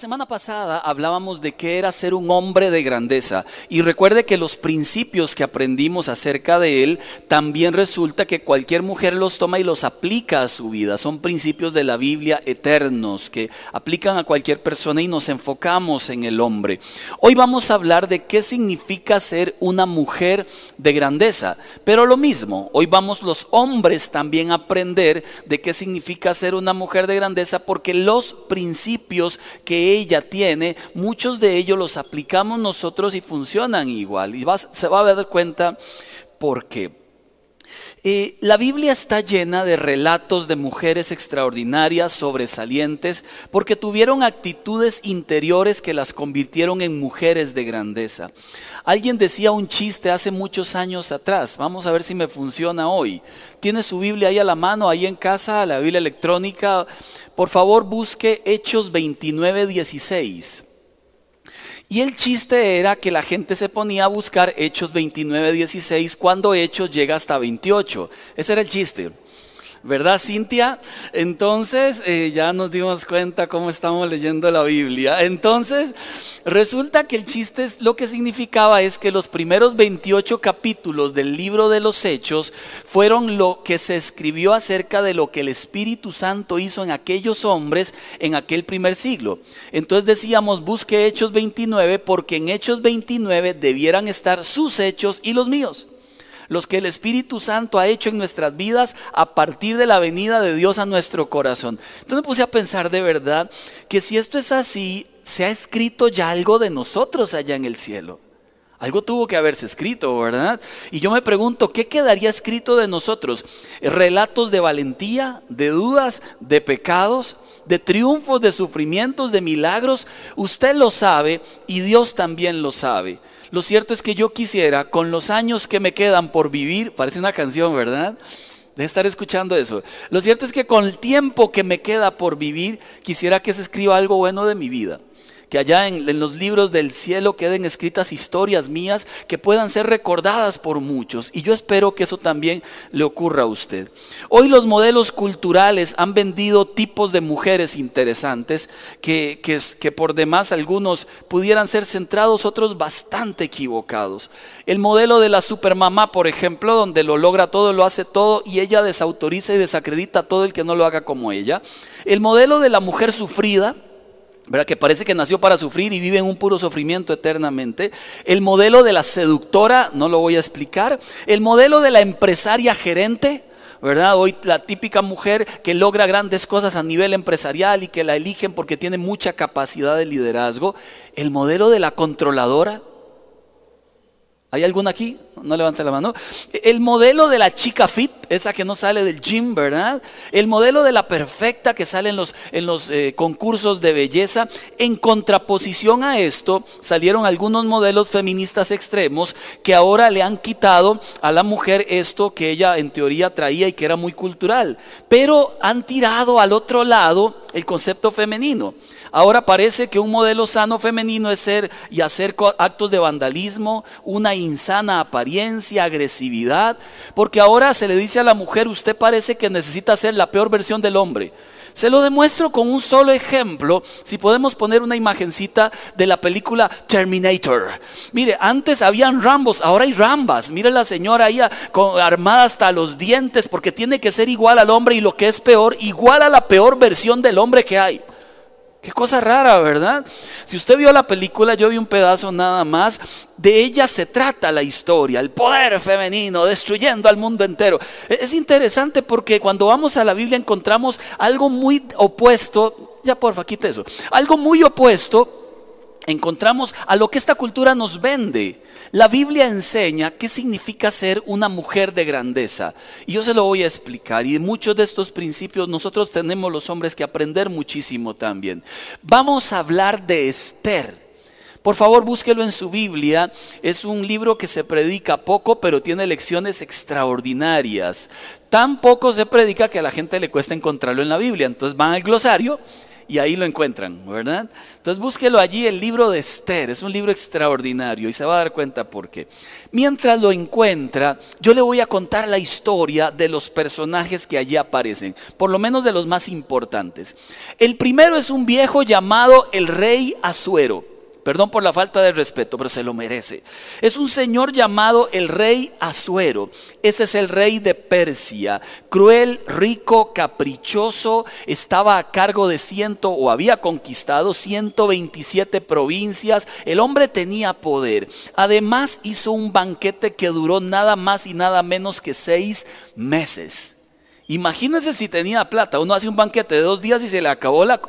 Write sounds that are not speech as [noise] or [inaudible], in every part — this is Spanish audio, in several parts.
semana pasada hablábamos de qué era ser un hombre de grandeza y recuerde que los principios que aprendimos acerca de él también resulta que cualquier mujer los toma y los aplica a su vida. Son principios de la Biblia eternos que aplican a cualquier persona y nos enfocamos en el hombre. Hoy vamos a hablar de qué significa ser una mujer de grandeza, pero lo mismo, hoy vamos los hombres también a aprender de qué significa ser una mujer de grandeza porque los principios que ella tiene, muchos de ellos los aplicamos nosotros y funcionan igual. Y se va a dar cuenta por qué. La Biblia está llena de relatos de mujeres extraordinarias, sobresalientes, porque tuvieron actitudes interiores que las convirtieron en mujeres de grandeza. Alguien decía un chiste hace muchos años atrás, vamos a ver si me funciona hoy. Tiene su Biblia ahí a la mano, ahí en casa, la Biblia electrónica. Por favor, busque Hechos 29, 16. Y el chiste era que la gente se ponía a buscar Hechos 29, 16 cuando Hechos llega hasta 28. Ese era el chiste. ¿Verdad, Cintia? Entonces, eh, ya nos dimos cuenta cómo estamos leyendo la Biblia. Entonces, resulta que el chiste es, lo que significaba es que los primeros 28 capítulos del libro de los Hechos fueron lo que se escribió acerca de lo que el Espíritu Santo hizo en aquellos hombres en aquel primer siglo. Entonces decíamos, busque Hechos 29 porque en Hechos 29 debieran estar sus hechos y los míos los que el Espíritu Santo ha hecho en nuestras vidas a partir de la venida de Dios a nuestro corazón. Entonces me puse a pensar de verdad que si esto es así, se ha escrito ya algo de nosotros allá en el cielo. Algo tuvo que haberse escrito, ¿verdad? Y yo me pregunto, ¿qué quedaría escrito de nosotros? ¿Relatos de valentía, de dudas, de pecados, de triunfos, de sufrimientos, de milagros? Usted lo sabe y Dios también lo sabe. Lo cierto es que yo quisiera, con los años que me quedan por vivir, parece una canción, ¿verdad? De estar escuchando eso. Lo cierto es que con el tiempo que me queda por vivir, quisiera que se escriba algo bueno de mi vida que allá en, los libros del cielo queden escritas historias mías que puedan ser recordadas por muchos. Y yo espero que eso también le ocurra a usted. Hoy los modelos culturales han vendido tipos de mujeres interesantes que, que, que por demás algunos pudieran ser centrados, otros bastante equivocados. El modelo de la supermamá, por ejemplo, donde lo logra todo, lo hace todo y ella desautoriza y desacredita a todo el que no lo haga como ella. El modelo de la mujer sufrida ¿verdad? que parece que nació para sufrir y vive en un puro sufrimiento eternamente. El modelo de la seductora, no lo voy a explicar. El modelo de la empresaria gerente, ¿verdad? Hoy la típica mujer que logra grandes cosas a nivel empresarial y que la eligen porque tiene mucha capacidad de liderazgo. El modelo de la controladora. ¿Hay alguna aquí? no levante la mano. El modelo de la chica fit, esa que no sale del gym, ¿verdad? El modelo de la perfecta que sale en los, eh, concursos de belleza. En contraposición a esto, salieron algunos modelos feministas extremos que ahora le han quitado a la mujer esto que ella en teoría traía y que era muy cultural. Pero han tirado al otro lado el concepto femenino. Ahora parece que un modelo sano femenino es ser y hacer actos de vandalismo, una insana apariencia agresividad, porque ahora se le dice a la mujer, usted parece que necesita ser la peor versión del hombre. Se lo demuestro con un solo ejemplo, si podemos poner una imagencita de la película Terminator. Mire, antes habían Rambos, ahora hay Rambas. Mire la señora ahí armada hasta los dientes porque tiene que ser igual al hombre y lo que es peor, igual a la peor versión del hombre que hay. Qué cosa rara, ¿verdad? Si usted vio la película, yo vi un pedazo nada más, de ella se trata la historia, el poder femenino destruyendo al mundo entero. E-, es interesante porque cuando vamos a la Biblia encontramos algo muy opuesto, ya porfa, quite eso, algo muy opuesto encontramos a lo que esta cultura nos vende. La Biblia enseña qué significa ser una mujer de grandeza. Y yo se lo voy a explicar. Y muchos de estos principios nosotros tenemos los hombres que aprender muchísimo también. Vamos a hablar de Esther. Por favor, búsquelo en su Biblia. Es un libro que se predica poco, pero tiene lecciones extraordinarias. Tan poco se predica que a la gente le cuesta encontrarlo en la Biblia. Entonces van al glosario y ahí lo encuentran, ¿verdad? Entonces búsquelo allí, el libro de Esther, es un libro extraordinario y se va a dar cuenta por qué. Mientras lo encuentra, yo le voy a contar la historia de los personajes que allí aparecen, por lo menos de los más importantes. El primero es un viejo llamado el rey Azuero. Perdón por la falta de respeto, pero se lo merece. Es un señor llamado el rey Azuero. Ese es el rey de Persia. Cruel, rico, caprichoso. Estaba a cargo de ciento o había conquistado 127 provincias. El hombre tenía poder. Además hizo un banquete que duró nada más y nada menos que seis meses. Imagínense si tenía plata. Uno hace un banquete de dos días y se le acabó la,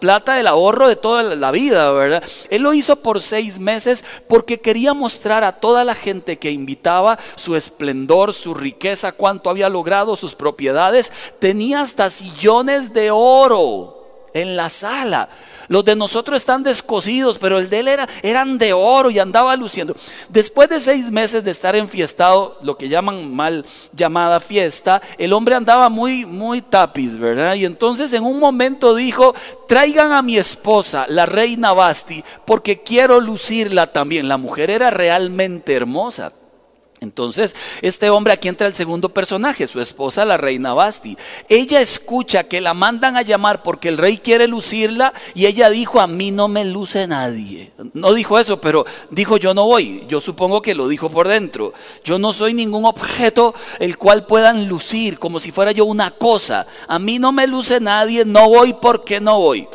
plata del ahorro de toda la vida, ¿verdad? Él lo hizo por seis meses porque quería mostrar a toda la gente que invitaba su esplendor, su riqueza, cuánto había logrado, sus propiedades. Tenía hasta sillones de oro en la sala. Los de nosotros están descosidos, pero el de él era, eran de oro y andaba luciendo. Después de seis meses de estar enfiestado, lo que llaman mal llamada fiesta, el hombre andaba muy, muy tapiz, ¿verdad? Y entonces en un momento dijo, traigan a mi esposa, la reina Basti, porque quiero lucirla también. La mujer era realmente hermosa. Entonces, este hombre aquí entra el segundo personaje, su esposa, la reina Basti. Ella escucha que la mandan a llamar porque el rey quiere lucirla y ella dijo, a mí no me luce nadie. No dijo eso, pero dijo, yo no voy. Yo supongo que lo dijo por dentro. Yo no soy ningún objeto el cual puedan lucir como si fuera yo una cosa. A mí no me luce nadie, no voy porque no voy.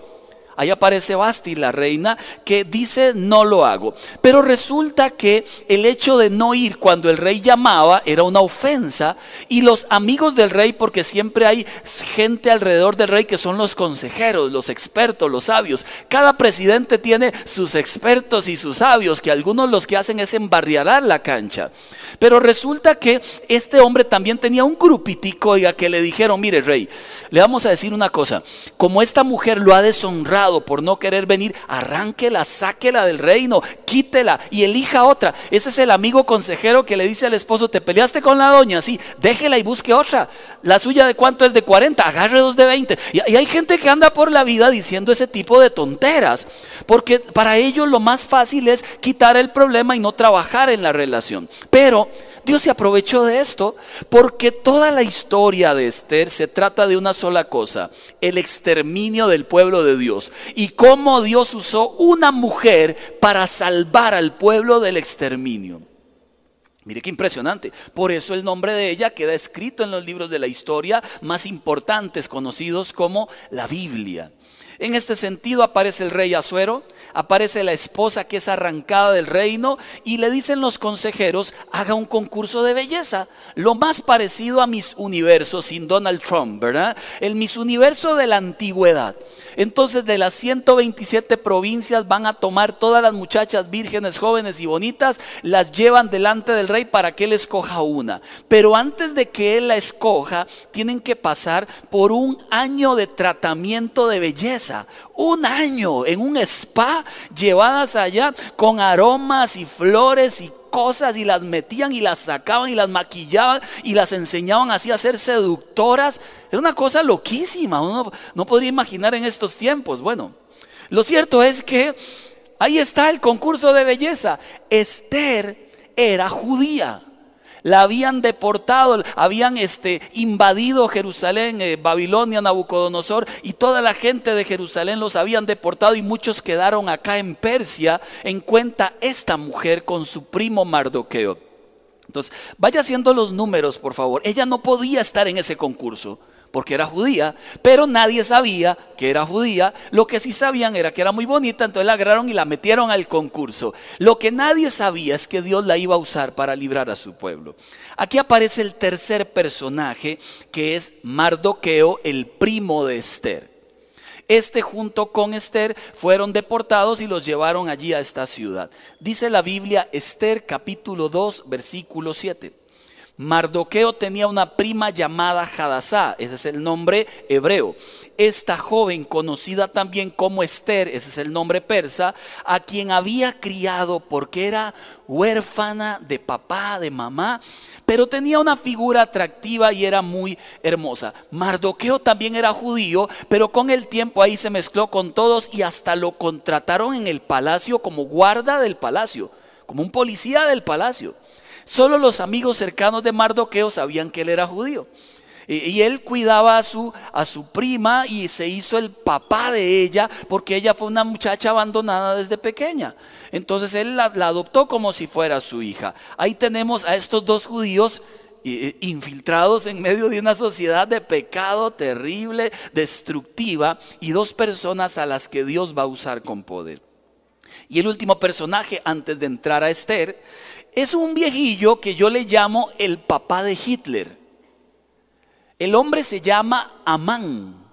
Ahí aparece Basti, la reina, que dice no lo hago. Pero resulta que el hecho de no ir cuando el rey llamaba era una ofensa y los amigos del rey, porque siempre hay gente alrededor del rey que son los consejeros, los expertos, los sabios. Cada presidente tiene sus expertos y sus sabios, que algunos los que hacen es embarriarar la cancha. Pero resulta que este hombre también tenía un grupitico, oiga, que le dijeron, mire rey, le vamos a decir una cosa, como esta mujer lo ha deshonrado, por no querer venir, arránquela, sáquela del reino, quítela y elija otra. Ese es el amigo consejero que le dice al esposo, te peleaste con la doña, sí, déjela y busque otra. La suya de cuánto es de 40, agarre dos de 20. Y, y hay gente que anda por la vida diciendo ese tipo de tonteras, porque para ellos lo más fácil es quitar el problema y no trabajar en la relación. Pero Dios se aprovechó de esto porque toda la historia de Esther se trata de una sola cosa, el exterminio del pueblo de Dios y cómo Dios usó una mujer para salvar al pueblo del exterminio. Mire qué impresionante. Por eso el nombre de ella queda escrito en los libros de la historia más importantes, conocidos como la Biblia. En este sentido aparece el rey Azuero, aparece la esposa que es arrancada del reino y le dicen los consejeros, haga un concurso de belleza, lo más parecido a Miss Universo sin Donald Trump, ¿verdad? El Miss Universo de la antigüedad. Entonces de las 127 provincias van a tomar todas las muchachas vírgenes, jóvenes y bonitas, las llevan delante del rey para que él escoja una. Pero antes de que él la escoja, tienen que pasar por un año de tratamiento de belleza. Un año en un spa llevadas allá con aromas y flores y cosas y las metían y las sacaban y las maquillaban y las enseñaban así a ser seductoras. Era una cosa loquísima, uno no podría imaginar en estos tiempos. Bueno, lo cierto es que ahí está el concurso de belleza. Esther era judía la habían deportado, habían este, invadido Jerusalén, eh, Babilonia, Nabucodonosor, y toda la gente de Jerusalén los habían deportado y muchos quedaron acá en Persia en cuenta esta mujer con su primo Mardoqueo. Entonces, vaya haciendo los números, por favor. Ella no podía estar en ese concurso porque era judía, pero nadie sabía que era judía. Lo que sí sabían era que era muy bonita, entonces la agarraron y la metieron al concurso. Lo que nadie sabía es que Dios la iba a usar para librar a su pueblo. Aquí aparece el tercer personaje, que es Mardoqueo, el primo de Esther. Este junto con Esther fueron deportados y los llevaron allí a esta ciudad. Dice la Biblia Esther capítulo 2 versículo 7. Mardoqueo tenía una prima llamada Hadassah, ese es el nombre hebreo. Esta joven, conocida también como Esther, ese es el nombre persa, a quien había criado porque era huérfana de papá, de mamá, pero tenía una figura atractiva y era muy hermosa. Mardoqueo también era judío, pero con el tiempo ahí se mezcló con todos y hasta lo contrataron en el palacio como guarda del palacio, como un policía del palacio. Solo los amigos cercanos de Mardoqueo sabían que él era judío. Y él cuidaba a su, a su prima y se hizo el papá de ella porque ella fue una muchacha abandonada desde pequeña. Entonces él la, adoptó como si fuera su hija. Ahí tenemos a estos dos judíos infiltrados en medio de una sociedad de pecado terrible, destructiva, y dos personas a las que Dios va a usar con poder. Y el último personaje antes de entrar a Esther es un viejillo que yo le llamo el papá de Hitler. El hombre se llama Amán.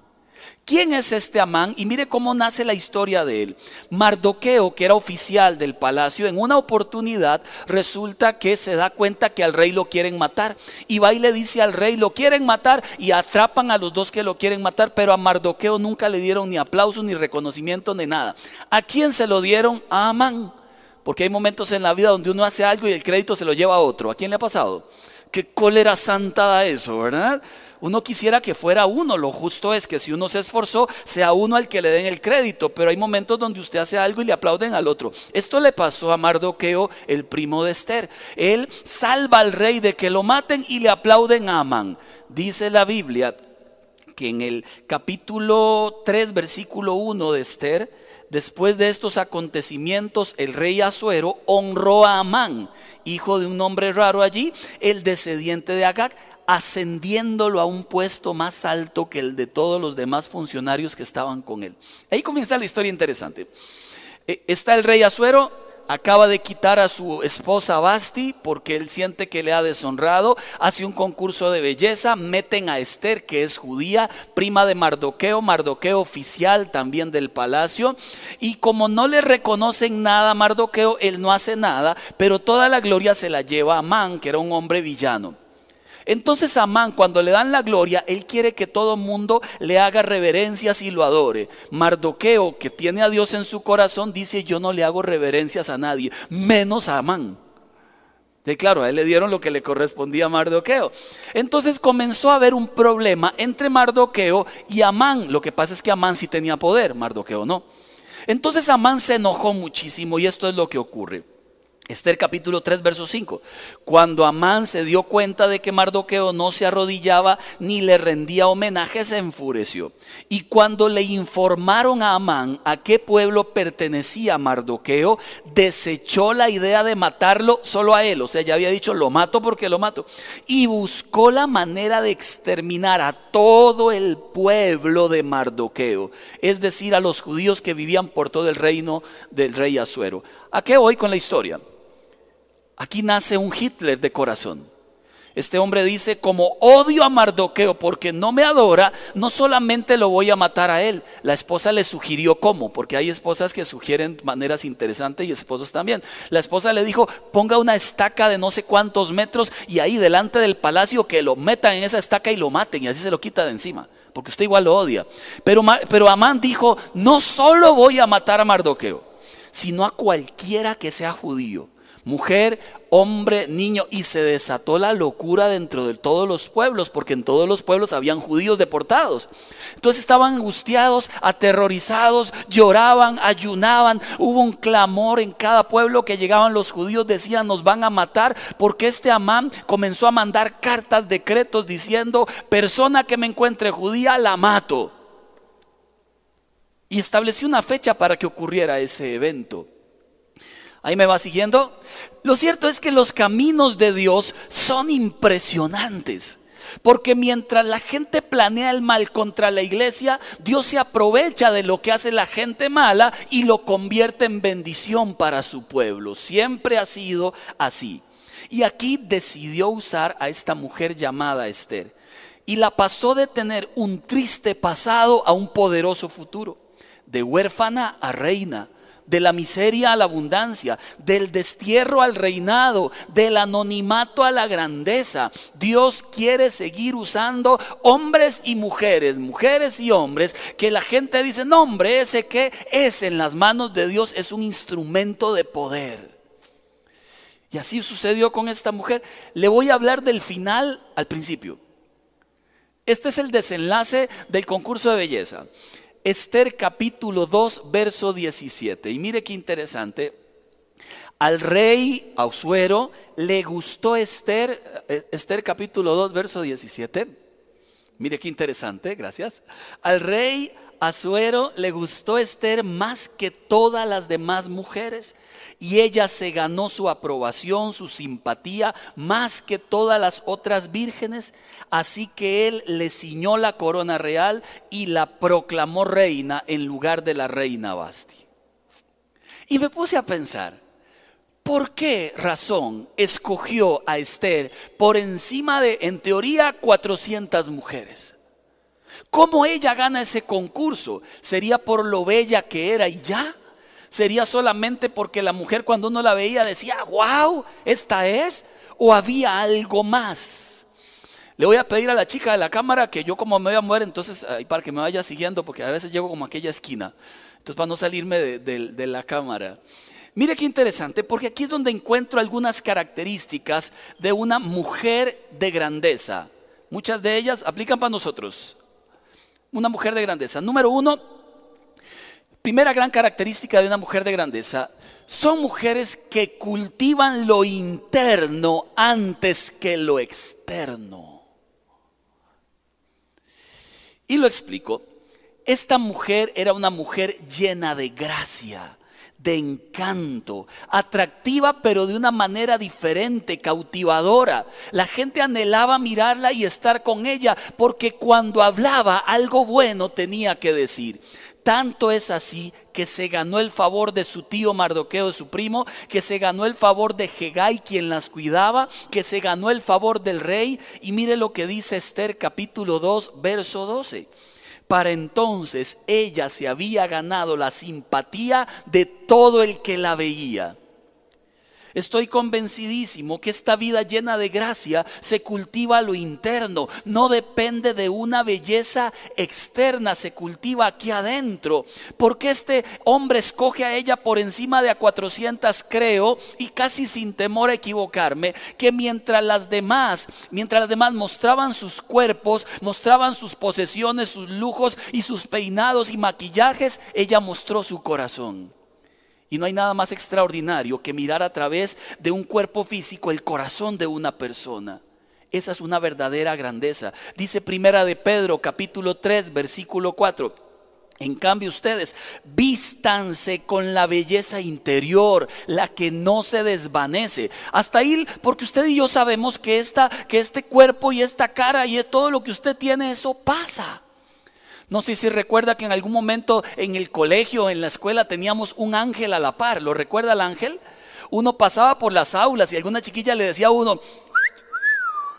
¿Quién es este Amán? Y mire cómo nace la historia de él. Mardoqueo, que era oficial del palacio, en una oportunidad resulta que se da cuenta que al rey lo quieren matar. Y va y le dice al rey, lo quieren matar y atrapan a los dos que lo quieren matar, pero a Mardoqueo nunca le dieron ni aplauso, ni reconocimiento, ni nada. ¿A quién se lo dieron? A Amán. Porque hay momentos en la vida donde uno hace algo y el crédito se lo lleva a otro. ¿A quién le ha pasado? Qué cólera santa da eso, ¿verdad? Uno quisiera que fuera uno, lo justo es que si uno se esforzó, sea uno al que le den el crédito, pero hay momentos donde usted hace algo y le aplauden al otro. Esto le pasó a Mardoqueo, el primo de Esther. Él salva al rey de que lo maten y le aplauden a Amán. Dice la Biblia que en el capítulo 3, versículo 1 de Esther, después de estos acontecimientos, el rey Azuero honró a Amán, hijo de un hombre raro allí, el descendiente de Agag, ascendiéndolo a un puesto más alto que el de todos los demás funcionarios que estaban con él. Ahí comienza la historia interesante. Eh, está el rey Azuero, acaba de quitar a su esposa Basti porque él siente que le ha deshonrado, hace un concurso de belleza, meten a Esther, que es judía, prima de Mardoqueo, Mardoqueo oficial también del palacio, y como no le reconocen nada a Mardoqueo, él no hace nada, pero toda la gloria se la lleva a Amán, que era un hombre villano. Entonces Amán, cuando le dan la gloria, él quiere que todo mundo le haga reverencias y lo adore. Mardoqueo, que tiene a Dios en su corazón, dice, yo no le hago reverencias a nadie, menos a Amán. De claro, a él le dieron lo que le correspondía a Mardoqueo. Entonces comenzó a haber un problema entre Mardoqueo y Amán. Lo que pasa es que Amán sí tenía poder, Mardoqueo no. Entonces Amán se enojó muchísimo y esto es lo que ocurre. Esther capítulo 3, verso 5. Cuando Amán se dio cuenta de que Mardoqueo no se arrodillaba ni le rendía homenaje, se enfureció. Y cuando le informaron a Amán a qué pueblo pertenecía Mardoqueo, desechó la idea de matarlo solo a él. O sea, ya había dicho, lo mato porque lo mato. Y buscó la manera de exterminar a todo el pueblo de Mardoqueo. Es decir, a los judíos que vivían por todo el reino del rey Azuero. ¿A qué voy con la historia? Aquí nace un Hitler de corazón. Este hombre dice, como odio a Mardoqueo porque no me adora, no solamente lo voy a matar a él. La esposa le sugirió cómo, porque hay esposas que sugieren maneras interesantes y esposos también. La esposa le dijo, ponga una estaca de no sé cuántos metros y ahí delante del palacio que lo metan en esa estaca y lo maten y así se lo quita de encima, porque usted igual lo odia. Pero, pero Amán dijo, no solo voy a matar a Mardoqueo, sino a cualquiera que sea judío mujer, hombre, niño, y se desató la locura dentro de todos los pueblos, porque en todos los pueblos habían judíos deportados. Entonces estaban angustiados, aterrorizados, lloraban, ayunaban, hubo un clamor en cada pueblo que llegaban los judíos, decían, nos van a matar, porque este Amán comenzó a mandar cartas, decretos, diciendo, persona que me encuentre judía, la mato. Y estableció una fecha para que ocurriera ese evento. ¿Ahí me va siguiendo? Lo cierto es que los caminos de Dios son impresionantes. Porque mientras la gente planea el mal contra la iglesia, Dios se aprovecha de lo que hace la gente mala y lo convierte en bendición para su pueblo. Siempre ha sido así. Y aquí decidió usar a esta mujer llamada Esther. Y la pasó de tener un triste pasado a un poderoso futuro. De huérfana a reina de la miseria a la abundancia, del destierro al reinado, del anonimato a la grandeza. Dios quiere seguir usando hombres y mujeres, mujeres y hombres, que la gente dice, no hombre, ese que es en las manos de Dios, es un instrumento de poder. Y así sucedió con esta mujer. Le voy a hablar del final al principio. Este es el desenlace del concurso de belleza. Esther capítulo 2, verso 17. Y mire qué interesante. Al rey Ausuero le gustó Esther, eh, Esther capítulo 2, verso 17. Mire qué interesante, gracias. Al rey Asuero le gustó Esther más que todas las demás mujeres y ella se ganó su aprobación, su simpatía, más que todas las otras vírgenes. Así que él le ciñó la corona real y la proclamó reina en lugar de la reina Basti. Y me puse a pensar, ¿por qué razón escogió a Esther por encima de, en teoría, 400 mujeres? ¿Cómo ella gana ese concurso? ¿Sería por lo bella que era y ya? ¿Sería solamente porque la mujer cuando uno la veía decía, wow, esta es? ¿O había algo más? Le voy a pedir a la chica de la cámara que yo como me voy a mover, entonces para que me vaya siguiendo, porque a veces llego como a aquella esquina. Entonces para no salirme de la cámara. Mire qué interesante, porque aquí es donde encuentro algunas características de una mujer de grandeza. Muchas de ellas aplican para nosotros. Una mujer de grandeza. Número uno, primera gran característica de una mujer de grandeza, son mujeres que cultivan lo interno antes que lo externo. Y lo explico. Esta mujer era una mujer llena de gracia, de encanto, atractiva pero de una manera diferente, cautivadora. La gente anhelaba mirarla y estar con ella porque cuando hablaba algo bueno tenía que decir. Tanto es así que se ganó el favor de su tío Mardoqueo, su primo, que se ganó el favor de Hegai, quien las cuidaba, que se ganó el favor del rey. Y mire lo que dice Esther capítulo 2, verso 12. Para entonces ella se había ganado la simpatía de todo el que la veía. Estoy convencidísimo que esta vida llena de gracia se cultiva lo interno, no depende de una belleza externa, se cultiva aquí adentro. Porque este hombre escoge a ella por encima de a 400, creo, y casi sin temor a equivocarme, que mientras las demás, mientras las demás mostraban sus cuerpos, mostraban sus posesiones, sus lujos y sus peinados y maquillajes, ella mostró su corazón. Y no hay nada más extraordinario que mirar a través de un cuerpo físico el corazón de una persona. Esa es una verdadera grandeza. Dice Primera de Pedro, capítulo 3, versículo 4. En cambio ustedes, vístanse con la belleza interior, la que no se desvanece. Hasta ahí, porque usted y yo sabemos que, esta, que este cuerpo y esta cara y todo lo que usted tiene, eso pasa. No sé si recuerda que en algún momento en el colegio, en la escuela, teníamos un ángel a la par. ¿Lo recuerda el ángel? Uno pasaba por las aulas y alguna chiquilla le decía a uno,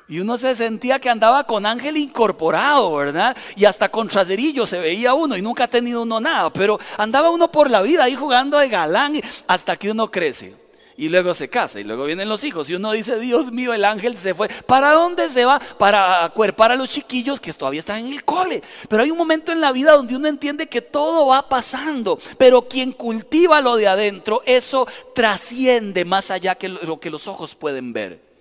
y uno se sentía que andaba con ángel incorporado, ¿verdad? Y hasta con traserillo se veía uno y nunca ha tenido uno nada, pero andaba uno por la vida ahí jugando de galán hasta que uno crece y luego se casa y luego vienen los hijos y uno dice, Dios mío, el ángel se fue. ¿Para dónde se va? Para acuerpar a los chiquillos que todavía están en el cole. Pero hay un momento en la vida donde uno entiende que todo va pasando, pero quien cultiva lo de adentro, eso trasciende más allá que lo que los ojos pueden ver.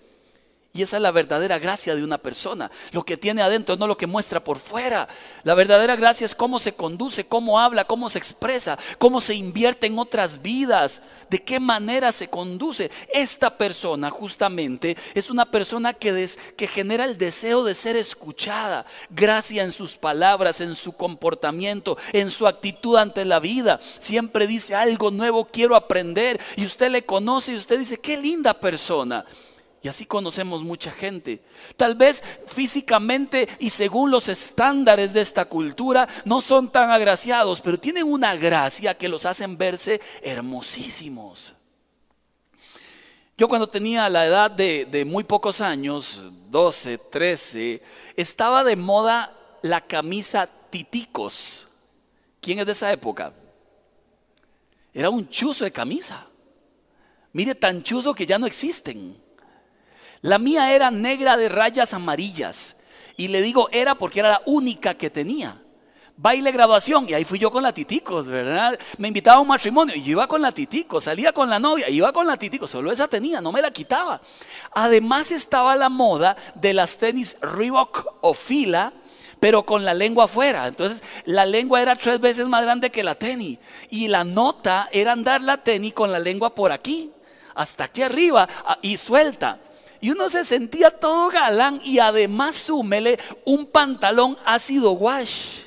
Y esa es la verdadera gracia de una persona. Lo que tiene adentro, no lo que muestra por fuera. La verdadera gracia es cómo se conduce, cómo habla, cómo se expresa, cómo se invierte en otras vidas, de qué manera se conduce. Esta persona justamente es una persona que, que genera el deseo de ser escuchada. Gracia en sus palabras, en su comportamiento, en su actitud ante la vida. Siempre dice algo nuevo, quiero aprender. Y usted le conoce y usted dice, qué linda persona. Y así conocemos mucha gente. Tal vez físicamente y según los estándares de esta cultura no son tan agraciados, pero tienen una gracia que los hacen verse hermosísimos. Yo cuando tenía la edad de, muy pocos años, 12, 13, estaba de moda la camisa titicos. ¿Quién es de esa época? Era un chuzo de camisa. Mire, tan chuzo que ya no existen. La mía era negra de rayas amarillas. Y le digo era porque era la única que tenía. Baile graduación y ahí fui yo con la titicos, ¿verdad? Me invitaba a un matrimonio y yo iba con la titico, salía con la novia, iba con la titico, solo esa tenía, no me la quitaba. Además estaba la moda de las tenis Reebok o fila, pero con la lengua afuera. Entonces la lengua era tres veces más grande que la tenis y la nota era andar la tenis con la lengua por aquí, hasta aquí arriba y suelta. Y uno se sentía todo galán y además súmele un pantalón ácido wash.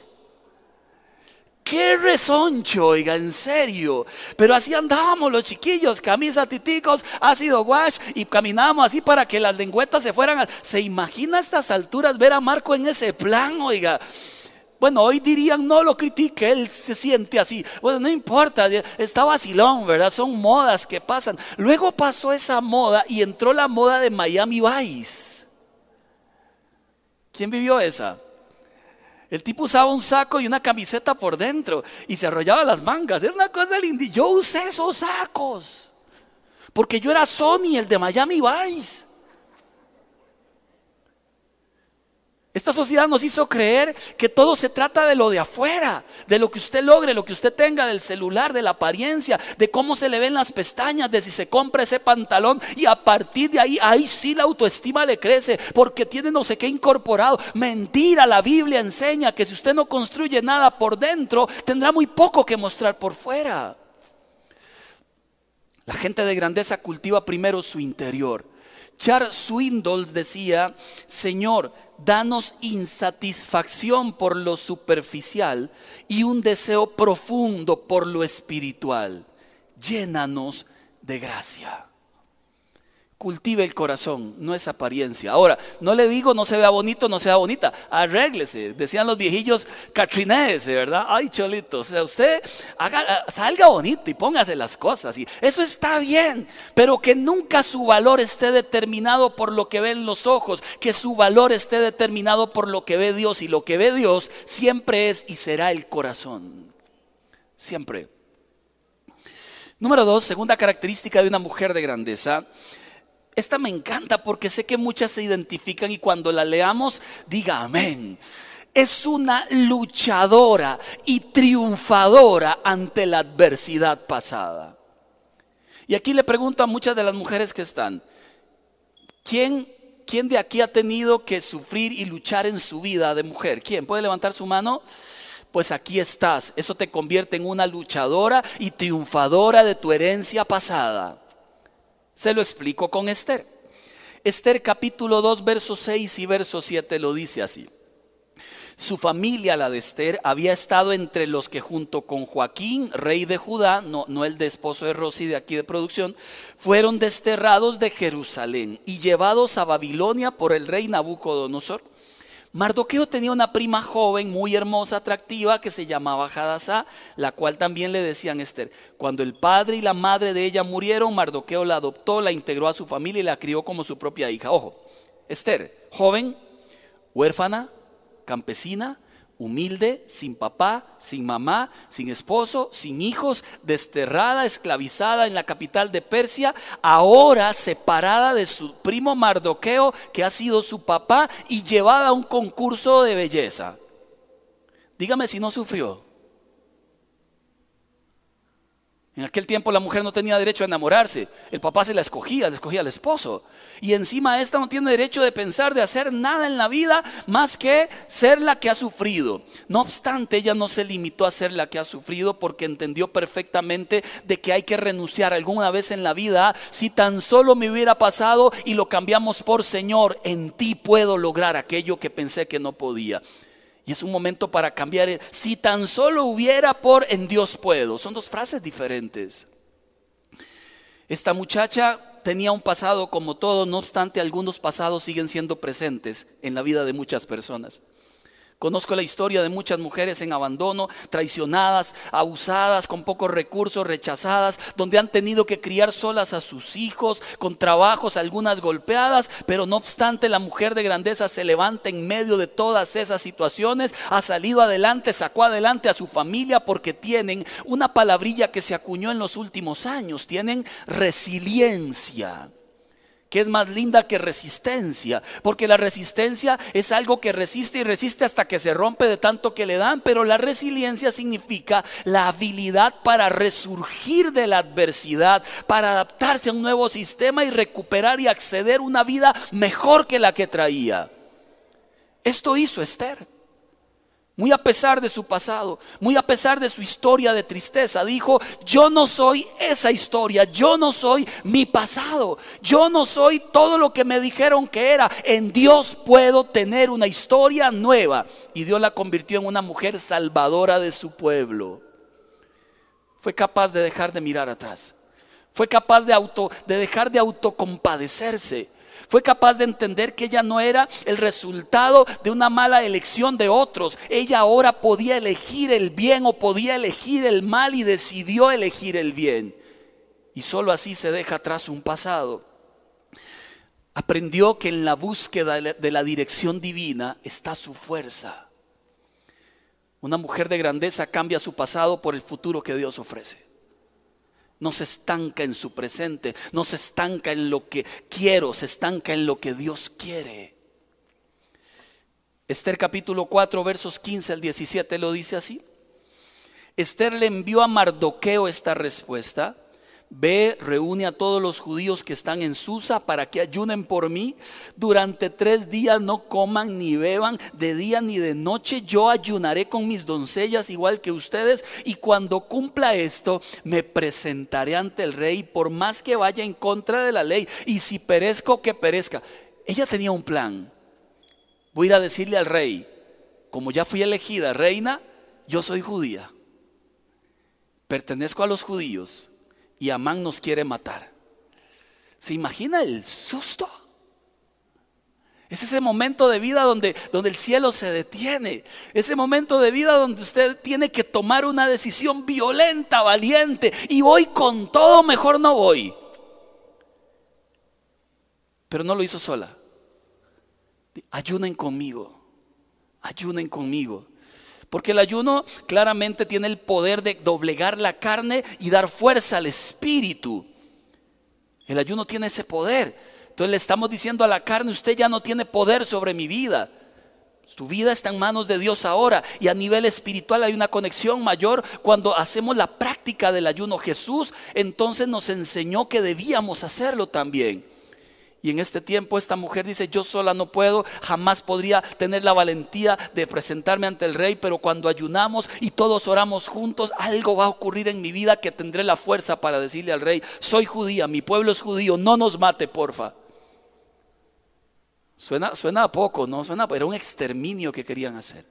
Qué resoncho, oiga, en serio. Pero así andábamos los chiquillos, camisa, titicos, ácido wash y caminábamos así para que las lengüetas se fueran. ¿Se imagina a estas alturas ver a Marco en ese plan, oiga? Bueno, hoy dirían, no lo critique, él se siente así. Bueno, no importa, está vacilón, ¿verdad? Son modas que pasan. Luego pasó esa moda y entró la moda de Miami Vice. ¿Quién vivió esa? El tipo usaba un saco y una camiseta por dentro y se arrollaba las mangas. Era una cosa linda. Yo usé esos sacos. Porque yo era Sony, el de Miami Vice. Esta sociedad nos hizo creer que todo se trata de lo de afuera, de lo que usted logre, lo que usted tenga, del celular, de la apariencia, de cómo se le ven las pestañas, de si se compra ese pantalón y a partir de ahí, ahí sí la autoestima le crece porque tiene no sé qué incorporado. Mentira, la Biblia enseña que si usted no construye nada por dentro, tendrá muy poco que mostrar por fuera. La gente de grandeza cultiva primero su interior. Charles Swindoll decía, Señor, danos insatisfacción por lo superficial y un deseo profundo por lo espiritual. Llénanos de gracia. Cultive el corazón, no es apariencia. Ahora, no le digo no se vea bonito, no sea bonita. Arréglese, decían los viejillos catrinese, ¿verdad? Ay, cholito, o sea, usted haga, salga bonito y póngase las cosas. Y eso está bien, pero que nunca su valor esté determinado por lo que ven los ojos, que su valor esté determinado por lo que ve Dios. Y lo que ve Dios siempre es y será el corazón. Siempre. Número dos, segunda característica de una mujer de grandeza esta me encanta porque sé que muchas se identifican y cuando la leamos, diga amén. Es una luchadora y triunfadora ante la adversidad pasada. Y aquí le pregunto a muchas de las mujeres que están, ¿quién, ¿quién de aquí ha tenido que sufrir y luchar en su vida de mujer? ¿Quién? ¿Puede levantar su mano? Pues aquí estás. Eso te convierte en una luchadora y triunfadora de tu herencia pasada. Se lo explico con Esther. Esther capítulo 2, verso 6 y verso 7 lo dice así. Su familia, la de Esther, había estado entre los que junto con Joaquín, rey de Judá, no, no el de esposo de Rosy de aquí de producción, fueron desterrados de Jerusalén y llevados a Babilonia por el rey Nabucodonosor Mardoqueo tenía una prima joven, muy hermosa, atractiva, que se llamaba Hadasá, la cual también le decían Esther. Cuando el padre y la madre de ella murieron, Mardoqueo la adoptó, la integró a su familia y la crió como su propia hija. Ojo, Esther, joven, huérfana, campesina, humilde, sin papá, sin mamá, sin esposo, sin hijos, desterrada, esclavizada en la capital de Persia, ahora separada de su primo Mardoqueo, que ha sido su papá, y llevada a un concurso de belleza. Dígame si no sufrió. En aquel tiempo la mujer no tenía derecho a enamorarse. El papá se la escogía, le escogía al esposo. Y encima esta no tiene derecho de pensar, de hacer nada en la vida más que ser la que ha sufrido. No obstante, ella no se limitó a ser la que ha sufrido porque entendió perfectamente de que hay que renunciar alguna vez en la vida. Si tan solo me hubiera pasado y lo cambiamos por Señor, en ti puedo lograr aquello que pensé que no podía. Y es un momento para cambiar. Si tan solo hubiera por en Dios puedo. Son dos frases diferentes. Esta muchacha tenía un pasado como todo, no obstante algunos pasados siguen siendo presentes en la vida de muchas personas. Conozco la historia de muchas mujeres en abandono, traicionadas, abusadas, con pocos recursos, rechazadas, donde han tenido que criar solas a sus hijos, con trabajos, algunas golpeadas, pero no obstante la mujer de grandeza se levanta en medio de todas esas situaciones, ha salido adelante, sacó adelante a su familia porque tienen una palabrilla que se acuñó en los últimos años, tienen resiliencia que es más linda que resistencia, porque la resistencia es algo que resiste y resiste hasta que se rompe de tanto que le dan, pero la resiliencia significa la habilidad para resurgir de la adversidad, para adaptarse a un nuevo sistema y recuperar y acceder a una vida mejor que la que traía. Esto hizo Esther. Muy a pesar de su pasado, muy a pesar de su historia de tristeza, dijo, yo no soy esa historia, yo no soy mi pasado, yo no soy todo lo que me dijeron que era. En Dios puedo tener una historia nueva. Y Dios la convirtió en una mujer salvadora de su pueblo. Fue capaz de dejar de mirar atrás. Fue capaz de, auto, de dejar de autocompadecerse fue capaz de entender que ella no era el resultado de una mala elección de otros. Ella ahora podía elegir el bien o podía elegir el mal y decidió elegir el bien. Y solo así se deja atrás un pasado. Aprendió que en la búsqueda de la dirección divina está su fuerza. Una mujer de grandeza cambia su pasado por el futuro que Dios ofrece no se estanca en su presente, no se estanca en lo que quiero, se estanca en lo que Dios quiere. Esther capítulo 4 versos 15 al 17 lo dice así. Esther le envió a Mardoqueo esta respuesta. Ve, reúne a todos los judíos que están en Susa para que ayunen por mí. Durante tres días no coman ni beban de día ni de noche. Yo ayunaré con mis doncellas igual que ustedes. Y cuando cumpla esto, me presentaré ante el rey por más que vaya en contra de la ley. Y si perezco, que perezca. Ella tenía un plan. Voy a ir a decirle al rey, como ya fui elegida reina, yo soy judía. Pertenezco a los judíos y Amán nos quiere matar. ¿Se imagina el susto? Es ese momento de vida donde, donde el cielo se detiene. Ese momento de vida donde usted tiene que tomar una decisión violenta, valiente. Y voy con todo, mejor no voy. Pero no lo hizo sola. Ayunen conmigo. Ayunen conmigo. Porque el ayuno claramente tiene el poder de doblegar la carne y dar fuerza al espíritu. El ayuno tiene ese poder. Entonces le estamos diciendo a la carne, usted ya no tiene poder sobre mi vida. Su vida está en manos de Dios ahora y a nivel espiritual hay una conexión mayor cuando hacemos la práctica del ayuno. Jesús entonces nos enseñó que debíamos hacerlo también. Y en este tiempo esta mujer dice, yo sola no puedo, jamás podría tener la valentía de presentarme ante el rey, pero cuando ayunamos y todos oramos juntos, algo va a ocurrir en mi vida que tendré la fuerza para decirle al rey, soy judía, mi pueblo es judío, no nos mate, porfa. Suena, suena poco, no suena, era un exterminio que querían hacer.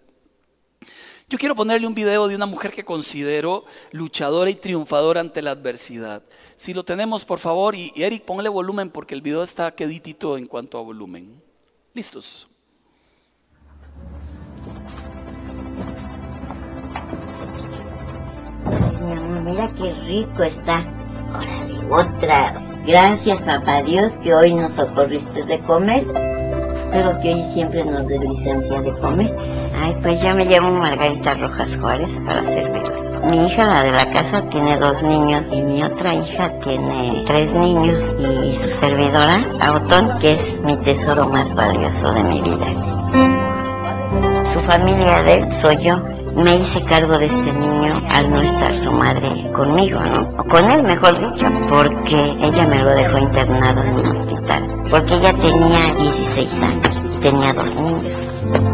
Yo quiero ponerle un video de una mujer que considero luchadora y triunfadora ante la adversidad. Si lo tenemos, por favor, y Eric, ponle volumen porque el video está queditito en cuanto a volumen. ¿Listos? mira qué rico está. Órale, otra. Gracias, papá Dios, que hoy nos socorriste de comer, pero que hoy siempre nos des licencia de comer. Ay, pues yo me llamo Margarita Rojas Juárez para servirle. Mi hija, la de la casa, tiene dos niños y mi otra hija tiene tres niños y su servidora, Autón, que es mi tesoro más valioso de mi vida. Su familia de él soy yo. Me hice cargo de este niño al no estar su madre conmigo, ¿no? O con él, mejor dicho, porque ella me lo dejó internado en un hospital. Porque ella tenía 16 años y tenía dos niños.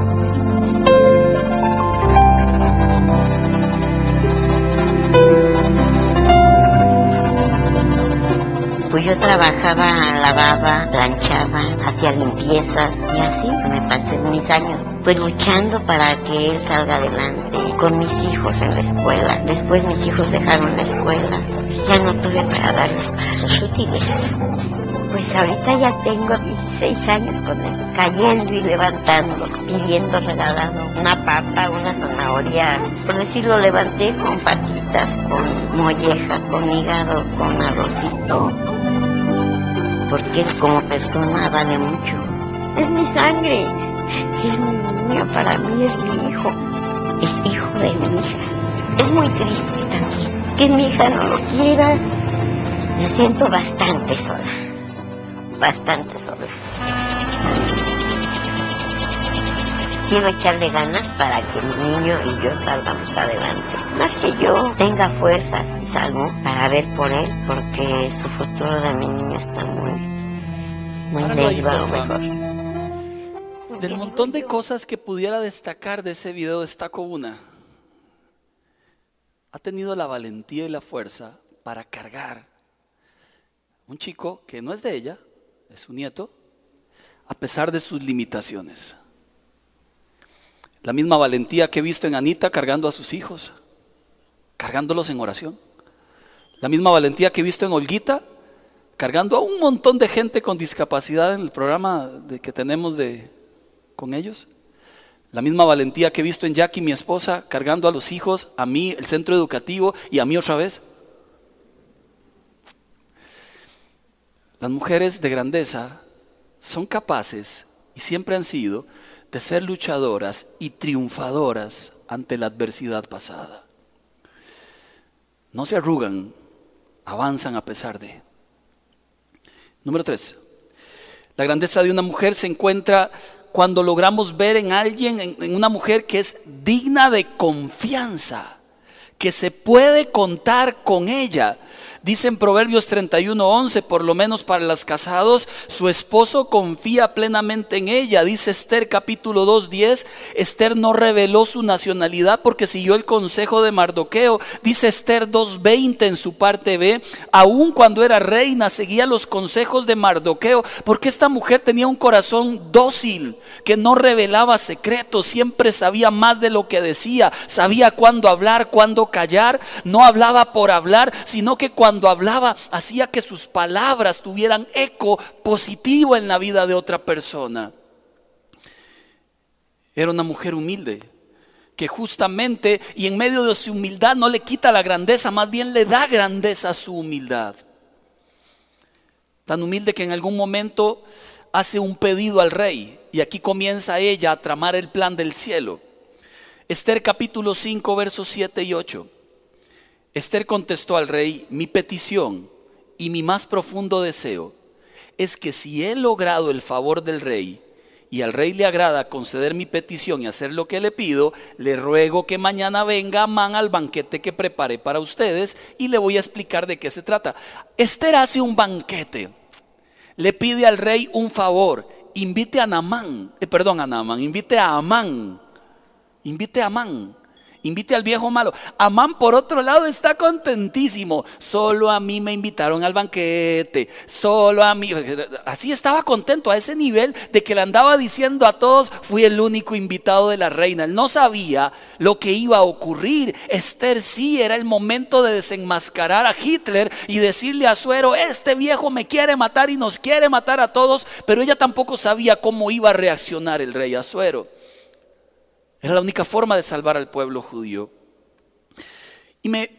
Yo trabajaba, lavaba, planchaba, hacía limpiezas y así me pasé mis años, pues luchando para que él salga adelante con mis hijos en la escuela. Después mis hijos dejaron la escuela, ya no tuve para darles para sus útiles. Pues ahorita ya tengo 16 años con él, cayendo y levantando, pidiendo regalado una papa, una zanahoria. Por decirlo, levanté con patitas, con mollejas, con hígado, con arrocito. Porque él como persona vale mucho. Es mi sangre, es mi niño, para mí es mi hijo, es hijo de mi hija. Es muy triste también que mi hija no lo quiera. Me siento bastante sola bastante sola. Quiero echarle ganas para que mi niño y yo salgamos adelante. Más que yo tenga fuerza y salgo para ver por él, porque su futuro de mi niño está muy, muy mejor. Del montón de cosas que pudiera destacar de ese video, destaco una. Ha tenido la valentía y la fuerza para cargar un chico que no es de ella, es su nieto, a pesar de sus limitaciones. La misma valentía que he visto en Anita cargando a sus hijos, cargándolos en oración. La misma valentía que he visto en Olguita, cargando a un montón de gente con discapacidad en el programa que tenemos de, con ellos. La misma valentía que he visto en Jackie, mi esposa, cargando a los hijos, a mí, el centro educativo y a mí otra vez. Las mujeres de grandeza son capaces, y siempre han sido, de ser luchadoras y triunfadoras ante la adversidad pasada. No se arrugan, avanzan a pesar de. Número tres. La grandeza de una mujer se encuentra cuando logramos ver en alguien, en, una mujer que es digna de confianza, que se puede contar con ella. Dice en Proverbios 31:11, por lo menos para los casados, su esposo confía plenamente en ella. Dice Esther capítulo 2:10, Esther no reveló su nacionalidad porque siguió el consejo de Mardoqueo. Dice Esther 2:20 en su parte B, aun cuando era reina seguía los consejos de Mardoqueo, porque esta mujer tenía un corazón dócil, que no revelaba secretos, siempre sabía más de lo que decía, sabía cuándo hablar, cuándo callar, no hablaba por hablar, sino que cuando cuando hablaba hacía que sus palabras tuvieran eco positivo en la vida de otra persona. Era una mujer humilde que justamente y en medio de su humildad no le quita la grandeza, más bien le da grandeza a su humildad. Tan humilde que en algún momento hace un pedido al rey y aquí comienza ella a tramar el plan del cielo. Esther capítulo 5 versos 7 y 8. Esther contestó al rey, mi petición y mi más profundo deseo es que si he logrado el favor del rey y al rey le agrada conceder mi petición y hacer lo que le pido, le ruego que mañana venga Amán al banquete que preparé para ustedes y le voy a explicar de qué se trata. Esther hace un banquete, le pide al rey un favor, invite a Namán, eh, perdón, a Namán, invite a Amán, invite a Amán. Invite al viejo malo. Amán, por otro lado, está contentísimo. Solo a mí me invitaron al banquete. Solo a mí. Así estaba contento a ese nivel de que le andaba diciendo a todos, fui el único invitado de la reina. Él no sabía lo que iba a ocurrir. Esther sí era el momento de desenmascarar a Hitler y decirle a Suero, este viejo me quiere matar y nos quiere matar a todos. Pero ella tampoco sabía cómo iba a reaccionar el rey Azuero. Era la única forma de salvar al pueblo judío. Y me,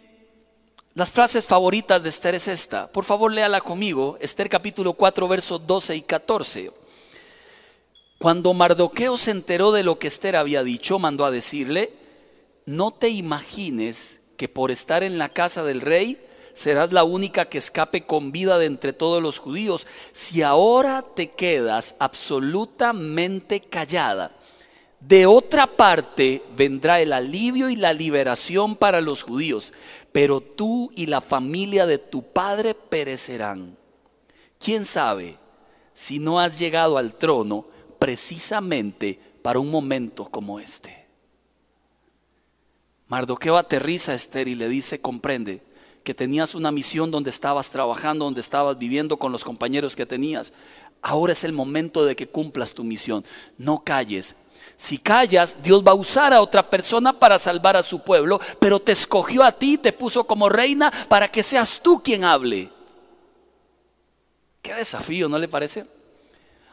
las frases favoritas de Esther es esta. Por favor, léala conmigo. Esther capítulo 4, versos 12 y 14. Cuando Mardoqueo se enteró de lo que Esther había dicho, mandó a decirle, no te imagines que por estar en la casa del rey serás la única que escape con vida de entre todos los judíos. Si ahora te quedas absolutamente callada, de otra parte vendrá el alivio y la liberación para los judíos, pero tú y la familia de tu padre perecerán. ¿Quién sabe si no has llegado al trono precisamente para un momento como este? Mardoqueo aterriza a Esther y le dice, comprende que tenías una misión donde estabas trabajando, donde estabas viviendo con los compañeros que tenías. Ahora es el momento de que cumplas tu misión. No calles, si callas, Dios va a usar a otra persona para salvar a su pueblo, pero te escogió a ti, te puso como reina para que seas tú quien hable. Qué desafío, ¿no le parece?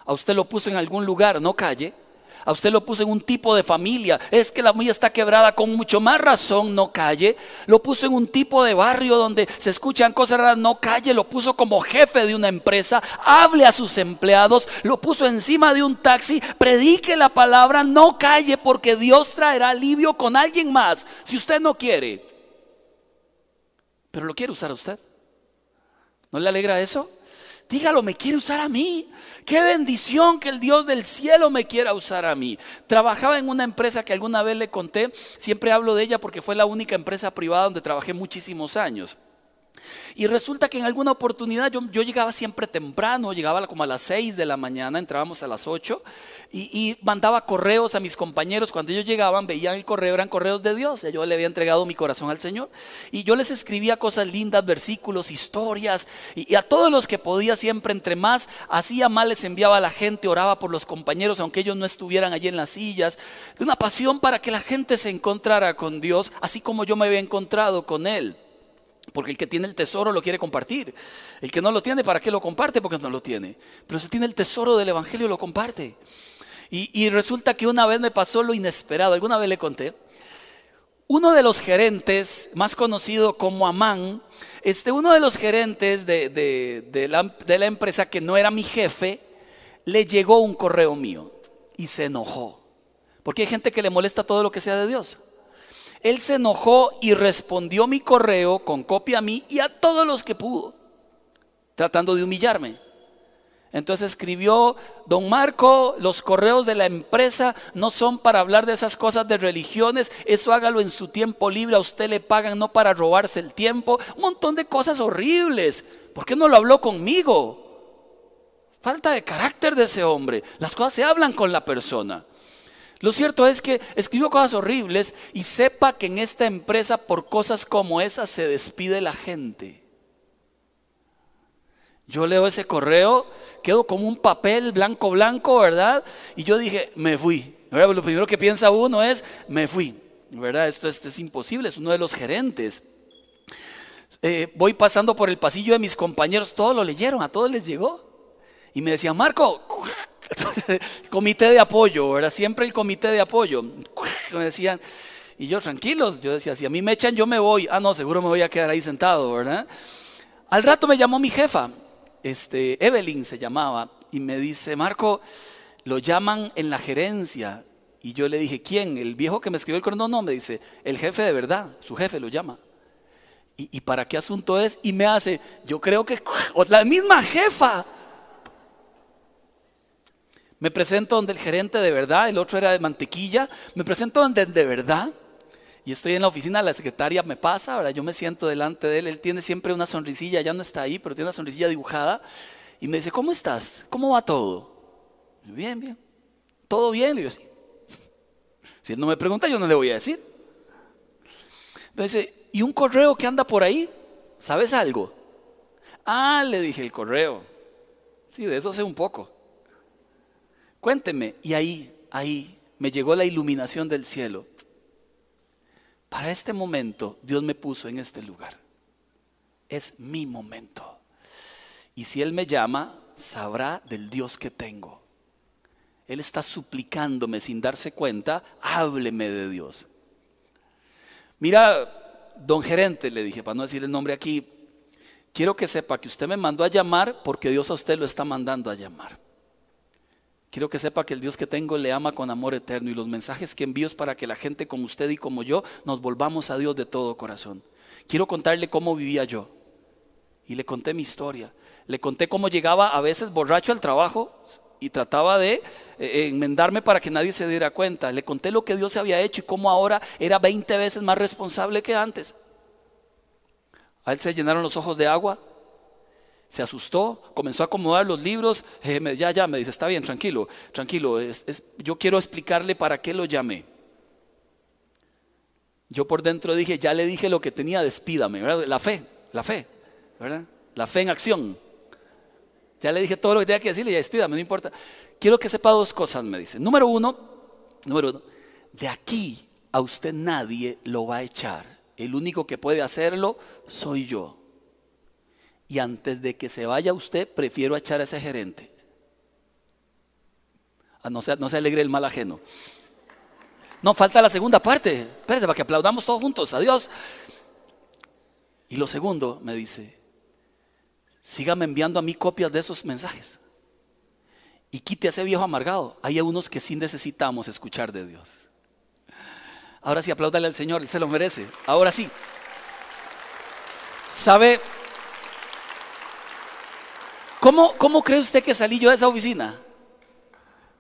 A usted lo puso en algún lugar, no calle. A usted lo puso en un tipo de familia. Es que la mía está quebrada con mucho más razón, no calle. Lo puso en un tipo de barrio donde se escuchan cosas raras, no calle. Lo puso como jefe de una empresa. Hable a sus empleados. Lo puso encima de un taxi. Predique la palabra, no calle porque Dios traerá alivio con alguien más. Si usted no quiere. Pero lo quiere usar a usted. ¿No le alegra eso? Dígalo, me quiere usar a mí. Qué bendición que el Dios del cielo me quiera usar a mí. Trabajaba en una empresa que alguna vez le conté, siempre hablo de ella porque fue la única empresa privada donde trabajé muchísimos años. Y resulta que en alguna oportunidad yo, llegaba siempre temprano, llegaba como a las 6 de la mañana, entrábamos a las 8 y, mandaba correos a mis compañeros. Cuando ellos llegaban, veían el correo, eran correos de Dios. Yo le había entregado mi corazón al Señor. Y yo les escribía cosas lindas, versículos, historias. Y, a todos los que podía, siempre entre más, hacía mal, les enviaba a la gente, oraba por los compañeros, aunque ellos no estuvieran allí en las sillas. Una pasión para que la gente se encontrara con Dios, así como yo me había encontrado con Él. Porque el que tiene el tesoro lo quiere compartir. El que no lo tiene, ¿para qué lo comparte? Porque no lo tiene. Pero si tiene el tesoro del Evangelio, lo comparte. Y, resulta que una vez me pasó lo inesperado. Alguna vez le conté. Uno de los gerentes, más conocido como Amán, este, uno de los gerentes de, la, de la empresa que no era mi jefe, le llegó un correo mío y se enojó. Porque hay gente que le molesta todo lo que sea de Dios. Él se enojó y respondió mi correo con copia a mí y a todos los que pudo, tratando de humillarme. Entonces escribió, don Marco, los correos de la empresa no son para hablar de esas cosas de religiones, eso hágalo en su tiempo libre, a usted le pagan no para robarse el tiempo, un montón de cosas horribles. ¿Por qué no lo habló conmigo? Falta de carácter de ese hombre. Las cosas se hablan con la persona. Lo cierto es que escribió cosas horribles y sepa que en esta empresa por cosas como esas se despide la gente. Yo leo ese correo, quedo como un papel blanco blanco, ¿verdad? Y yo dije, me fui. Lo primero que piensa uno es, me fui. ¿Verdad? Esto, es imposible, es uno de los gerentes. Eh, voy pasando por el pasillo de mis compañeros, todos lo leyeron, a todos les llegó. Y me decían, Marco, [laughs] comité de apoyo, ¿verdad? Siempre el comité de apoyo. [laughs] Me decían, y yo tranquilos, yo decía, si a mí me echan, yo me voy. Ah, no, seguro me voy a quedar ahí sentado, ¿verdad? Al rato me llamó mi jefa, este, Evelyn se llamaba, y me dice, Marco, lo llaman en la gerencia. Y yo le dije, ¿quién? El viejo que me escribió el correo, no, no, me dice, el jefe de verdad, su jefe lo llama. ¿Y, ¿Y, para qué asunto es? Y me hace, yo creo que [laughs] la misma jefa me presento donde el gerente de verdad, el otro era de mantequilla. Me presento donde de verdad. Y estoy en la oficina, la secretaria me pasa, ahora yo me siento delante de él. Él tiene siempre una sonrisilla, ya no está ahí, pero tiene una sonrisilla dibujada. Y me dice, ¿cómo estás? ¿Cómo va todo? Bien, bien. ¿Todo bien? Le digo, sí. [laughs] Si él no me pregunta, yo no le voy a decir. Me dice, ¿y un correo que anda por ahí? ¿Sabes algo? Ah, le dije el correo. Sí, de eso sé un poco. Cuénteme. Y ahí, ahí me llegó la iluminación del cielo. Para este momento Dios me puso en este lugar. Es mi momento. Y si Él me llama, sabrá del Dios que tengo. Él está suplicándome sin darse cuenta, hábleme de Dios. Mira, don gerente, le dije, para no decir el nombre aquí, quiero que sepa que usted me mandó a llamar porque Dios a usted lo está mandando a llamar. Quiero que sepa que el Dios que tengo le ama con amor eterno y los mensajes que envío es para que la gente como usted y como yo nos volvamos a Dios de todo corazón. Quiero contarle cómo vivía yo. Y le conté mi historia. Le conté cómo llegaba a veces borracho al trabajo y trataba de eh, enmendarme para que nadie se diera cuenta. Le conté lo que Dios había hecho y cómo ahora era 20 veces más responsable que antes. A él se llenaron los ojos de agua se asustó, comenzó a acomodar los libros, eh, ya, ya, me dice, está bien, tranquilo, tranquilo, yo quiero explicarle para qué lo llamé. Yo por dentro dije, ya le dije lo que tenía, despídame, ¿verdad? La fe, la fe, ¿verdad? La fe en acción. Ya le dije todo lo que tenía que decirle, ya despídame, no importa. Quiero que sepa dos cosas, me dice. Número uno, número uno, de aquí a usted nadie lo va a echar. El único que puede hacerlo soy yo. Y antes de que se vaya usted, prefiero echar a ese gerente. Ah, no, se, no se alegre el mal ajeno. No, falta la segunda parte. Espérese para que aplaudamos todos juntos. Adiós. Y lo segundo, me dice, sígame enviando a mí copias de esos mensajes. Y quite a ese viejo amargado. Hay unos que sí necesitamos escuchar de Dios. Ahora sí, apláudale al Señor, Él se lo merece. Ahora sí. ¿Sabe cómo, cómo cree usted que salí yo de esa oficina?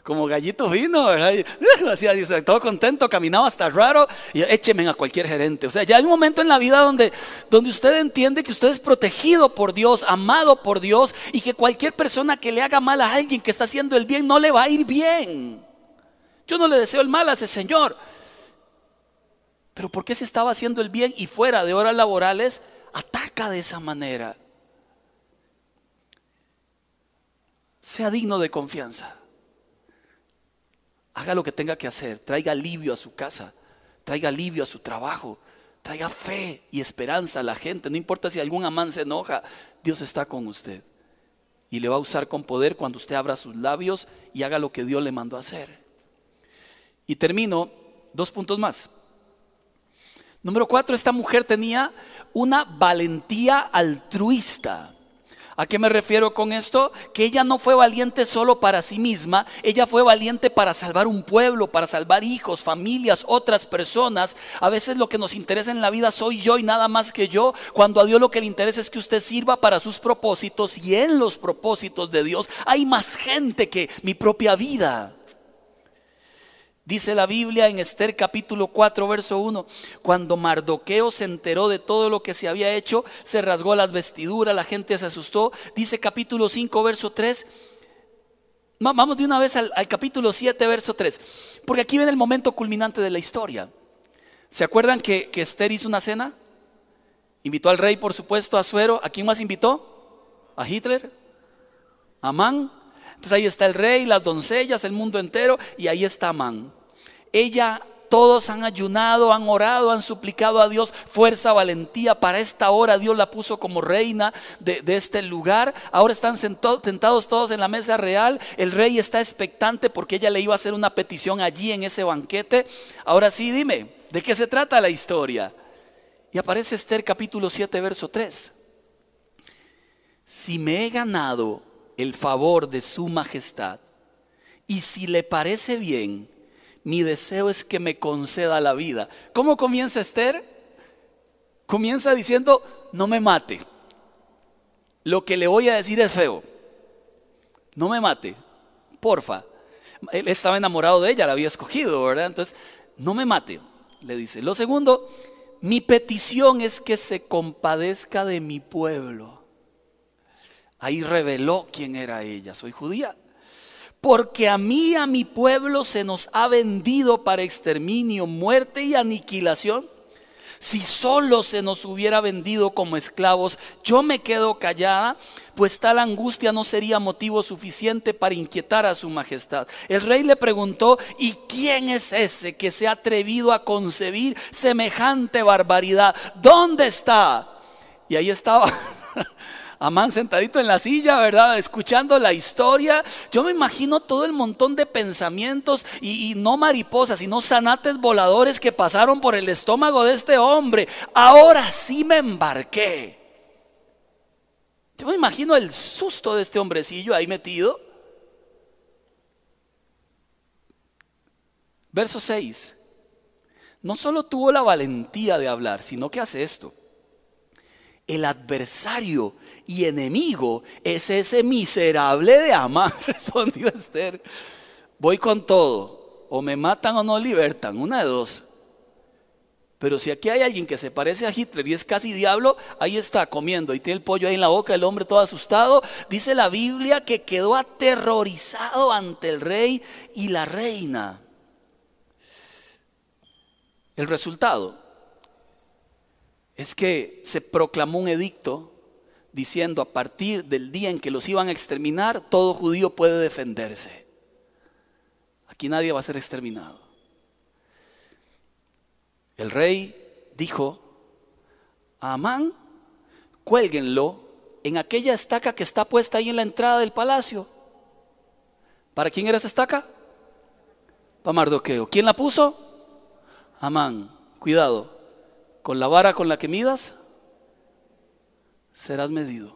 como gallito vino, ¿verdad? todo contento, caminaba hasta raro y écheme a cualquier gerente. O sea, ya hay un momento en la vida donde, donde usted entiende que usted es protegido por Dios, amado por Dios y que cualquier persona que le haga mal a alguien que está haciendo el bien no le va a ir bien. Yo no le deseo el mal a ese señor. Pero ¿por qué se estaba haciendo el bien y fuera de horas laborales ataca de esa manera? Sea digno de confianza haga lo que tenga que hacer, traiga alivio a su casa, traiga alivio a su trabajo, traiga fe y esperanza a la gente. No importa si algún amán se enoja, Dios está con usted. Y le va a usar con poder cuando usted abra sus labios y haga lo que Dios le mandó a hacer. Y termino, dos puntos más. Número cuatro, esta mujer tenía una valentía altruista. ¿A qué me refiero con esto? Que ella no fue valiente solo para sí misma, ella fue valiente para salvar un pueblo, para salvar hijos, familias, otras personas. A veces lo que nos interesa en la vida soy yo y nada más que yo, cuando a Dios lo que le interesa es que usted sirva para sus propósitos y en los propósitos de Dios hay más gente que mi propia vida. Dice la Biblia en Esther capítulo 4, verso 1, cuando Mardoqueo se enteró de todo lo que se había hecho, se rasgó las vestiduras, la gente se asustó. Dice capítulo 5, verso 3. Vamos de una vez al, capítulo 7, verso 3, porque aquí viene el momento culminante de la historia. ¿Se acuerdan que, que Esther hizo una cena? Invitó al rey, por supuesto, a Suero. ¿A quién más invitó? ¿A Hitler? ¿A Amán? Entonces ahí está el rey, las doncellas, el mundo entero, y ahí está Amán ella, todos han ayunado, han orado, han suplicado a Dios fuerza, valentía. Para esta hora Dios la puso como reina de, este lugar. Ahora están sentados todos en la mesa real. El rey está expectante porque ella le iba a hacer una petición allí en ese banquete. Ahora sí, dime, ¿de qué se trata la historia? Y aparece Esther capítulo 7, verso 3. Si me he ganado el favor de su majestad y si le parece bien, mi deseo es que me conceda la vida. ¿Cómo comienza Esther? Comienza diciendo, no me mate. Lo que le voy a decir es feo. No me mate, porfa. Él estaba enamorado de ella, la había escogido, ¿verdad? Entonces, no me mate, le dice. Lo segundo, mi petición es que se compadezca de mi pueblo. Ahí reveló quién era ella. Soy judía porque a mí, a mi pueblo, se nos ha vendido para exterminio, muerte y aniquilación. Si solo se nos hubiera vendido como esclavos, yo me quedo callada, pues tal angustia no sería motivo suficiente para inquietar a su majestad. El rey le preguntó, ¿y quién es ese que se ha atrevido a concebir semejante barbaridad? ¿Dónde está? Y ahí estaba [laughs] Amán sentadito en la silla, ¿verdad? Escuchando la historia. Yo me imagino todo el montón de pensamientos y, no mariposas, sino zanates voladores que pasaron por el estómago de este hombre. Ahora sí me embarqué. Yo me imagino el susto de este hombrecillo ahí metido. Verso 6. No solo tuvo la valentía de hablar, sino que hace esto. El adversario y enemigo es ese miserable de Amán, [laughs] respondió Esther. Voy con todo, o me matan o no libertan, una de dos. Pero si aquí hay alguien que se parece a Hitler y es casi diablo, ahí está comiendo y tiene el pollo ahí en la boca, el hombre todo asustado. Dice la Biblia que quedó aterrorizado ante el rey y la reina. El resultado es que se proclamó un edicto diciendo a partir del día en que los iban a exterminar, todo judío puede defenderse. Aquí nadie va a ser exterminado. El rey dijo a Amán, cuélguenlo en aquella estaca que está puesta ahí en la entrada del palacio. ¿Para quién era esa estaca? Para Mardoqueo. ¿Quién la puso? Amán. Cuidado, con la vara con la que midas, serás medido.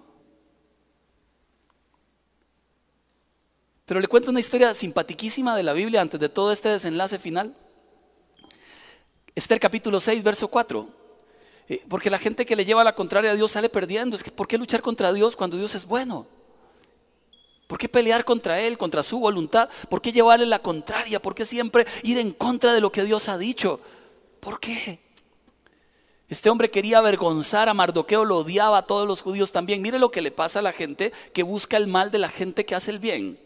Pero le cuento una historia simpatiquísima de la Biblia antes de todo este desenlace final. Esther capítulo 6, verso 4. Eh, porque la gente que le lleva la contraria a Dios sale perdiendo. Es que ¿por qué luchar contra Dios cuando Dios es bueno? ¿Por qué pelear contra Él, contra su voluntad? ¿Por qué llevarle la contraria? ¿Por qué siempre ir en contra de lo que Dios ha dicho? ¿Por qué? Este hombre quería avergonzar a Mardoqueo, lo odiaba a todos los judíos también. Mire lo que le pasa a la gente que busca el mal de la gente que hace el bien.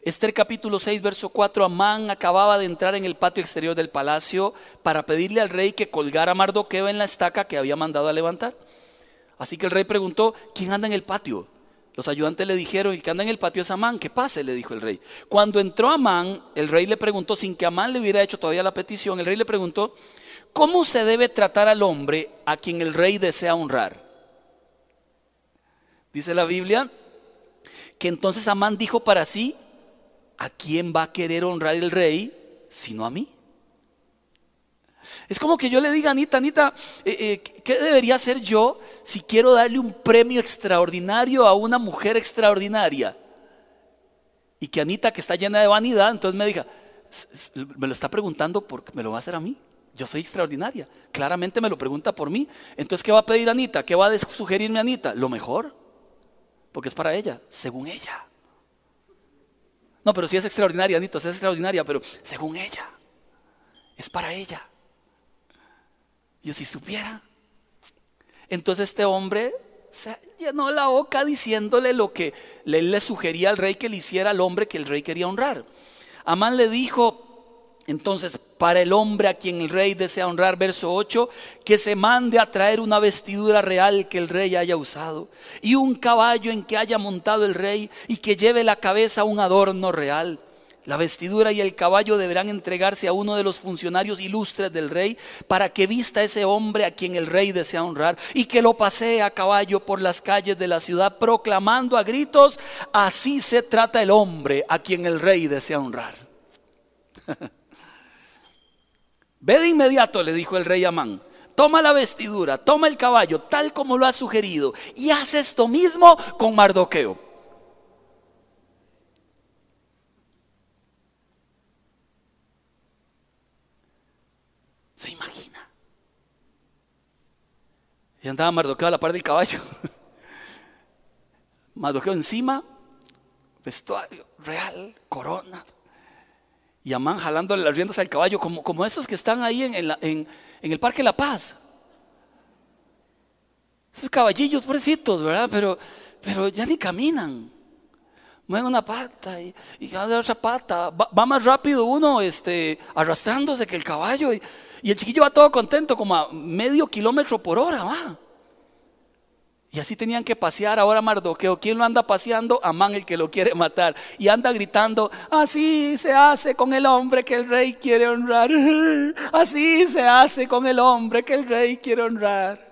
Esther capítulo 6, verso 4, Amán acababa de entrar en el patio exterior del palacio para pedirle al rey que colgara a Mardoqueo en la estaca que había mandado a levantar. Así que el rey preguntó, ¿quién anda en el patio? Los ayudantes le dijeron, el que anda en el patio es Amán, que pase, le dijo el rey. Cuando entró Amán, el rey le preguntó, sin que Amán le hubiera hecho todavía la petición, el rey le preguntó, ¿cómo se debe tratar al hombre a quien el rey desea honrar? Dice la Biblia que entonces Amán dijo para sí, ¿a quién va a querer honrar el rey sino a mí? Es como que yo le diga Anita, Anita, eh, eh, ¿qué debería hacer yo si quiero darle un premio extraordinario a una mujer extraordinaria? Y que Anita, que está llena de vanidad, entonces me diga, me lo está preguntando porque me lo va a hacer a mí. Yo soy extraordinaria. Claramente me lo pregunta por mí. Entonces, ¿qué va a pedir Anita? ¿Qué va a sugerirme Anita? Lo mejor. Porque es para ella, según ella. No, pero si es extraordinaria, Anita, es extraordinaria, pero según ella. Es para ella. Yo si supiera. Entonces este hombre se llenó la boca diciéndole lo que él le sugería al rey que le hiciera al hombre que el rey quería honrar. Amán le dijo, entonces, para el hombre a quien el rey desea honrar, verso 8, que se mande a traer una vestidura real que el rey haya usado y un caballo en que haya montado el rey y que lleve la cabeza un adorno real. La vestidura y el caballo deberán entregarse a uno de los funcionarios ilustres del rey para que vista ese hombre a quien el rey desea honrar y que lo pasee a caballo por las calles de la ciudad proclamando a gritos, así se trata el hombre a quien el rey desea honrar. [laughs] Ve de inmediato, le dijo el rey Amán. Toma la vestidura, toma el caballo, tal como lo ha sugerido, y haz esto mismo con Mardoqueo. ¿Se imagina? Y andaba Mardoqueo a la par del caballo. [laughs] Mardoqueo encima, vestuario real, corona, y Amán jalándole las riendas al caballo, como, como esos que están ahí en, en, el Parque La Paz. Esos caballillos pobrecitos, ¿verdad? Pero, pero ya ni caminan. Mueven una pata y, y otra pata. Va, más rápido uno este, arrastrándose que el caballo. Y, y, el chiquillo va todo contento, como a medio kilómetro por hora, va. Y así tenían que pasear ahora Mardoqueo. ¿Quién lo anda paseando? Amán, el que lo quiere matar. Y anda gritando, así se hace con el hombre que el rey quiere honrar. [laughs] Así se hace con el hombre que el rey quiere honrar.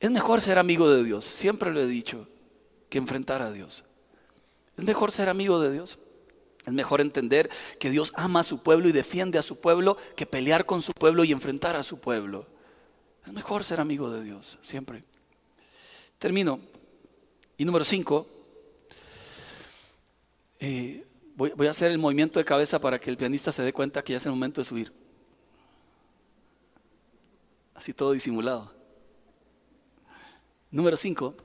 Es mejor ser amigo de Dios, siempre lo he dicho, que enfrentar a Dios. Es mejor ser amigo de Dios. Es mejor entender que Dios ama a su pueblo y defiende a su pueblo que pelear con su pueblo y enfrentar a su pueblo. Es mejor ser amigo de Dios, siempre. Termino. Y número cinco, eh, voy, voy, a hacer el movimiento de cabeza para que el pianista se dé cuenta que ya es el momento de subir. Así todo disimulado. Número cinco,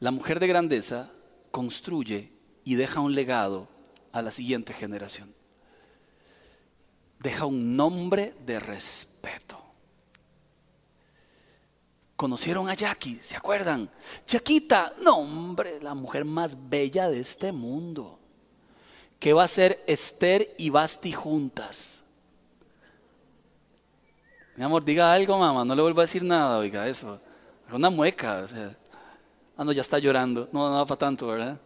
la mujer de grandeza construye y deja un legado a la siguiente generación. Deja un nombre de respeto. Conocieron a Jackie, ¿se acuerdan? Chaquita, no hombre, la mujer más bella de este mundo. ¿Qué va a ser Esther y Basti juntas? Mi amor, diga algo, mamá, no le vuelvo a decir nada, oiga, eso. Una mueca, o sea. Ah, no, ya está llorando. No, va para tanto, ¿verdad?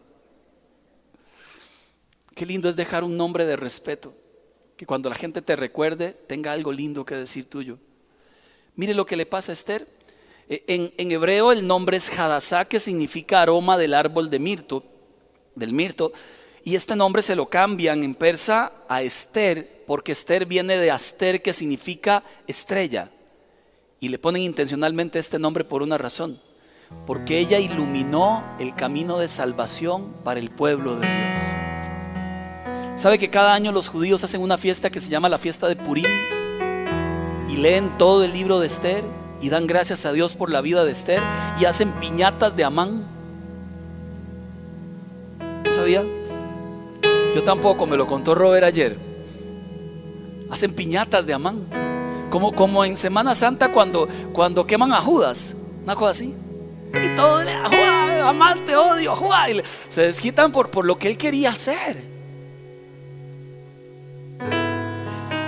Qué lindo es dejar un nombre de respeto. Que cuando la gente te recuerde, tenga algo lindo que decir tuyo. Mire lo que le pasa a Esther En, en hebreo el nombre es Hadassah, que significa aroma del árbol de mirto, del mirto. Y este nombre se lo cambian en persa a Esther, porque Esther viene de Aster, que significa estrella. Y le ponen intencionalmente este nombre por una razón, porque ella iluminó el camino de salvación para el pueblo de Dios. ¿Sabe que cada año los judíos hacen una fiesta que se llama la fiesta de Purim? Y leen todo el libro de Esther y dan gracias a Dios por la vida de Esther y hacen piñatas de Amán. ¿No sabía? Yo tampoco, me lo contó Robert ayer. Hacen piñatas de Amán. Como, como en Semana Santa cuando, cuando queman a Judas. Una cosa así. Y todo le Amán te odio, se desquitan por, por lo que él quería hacer.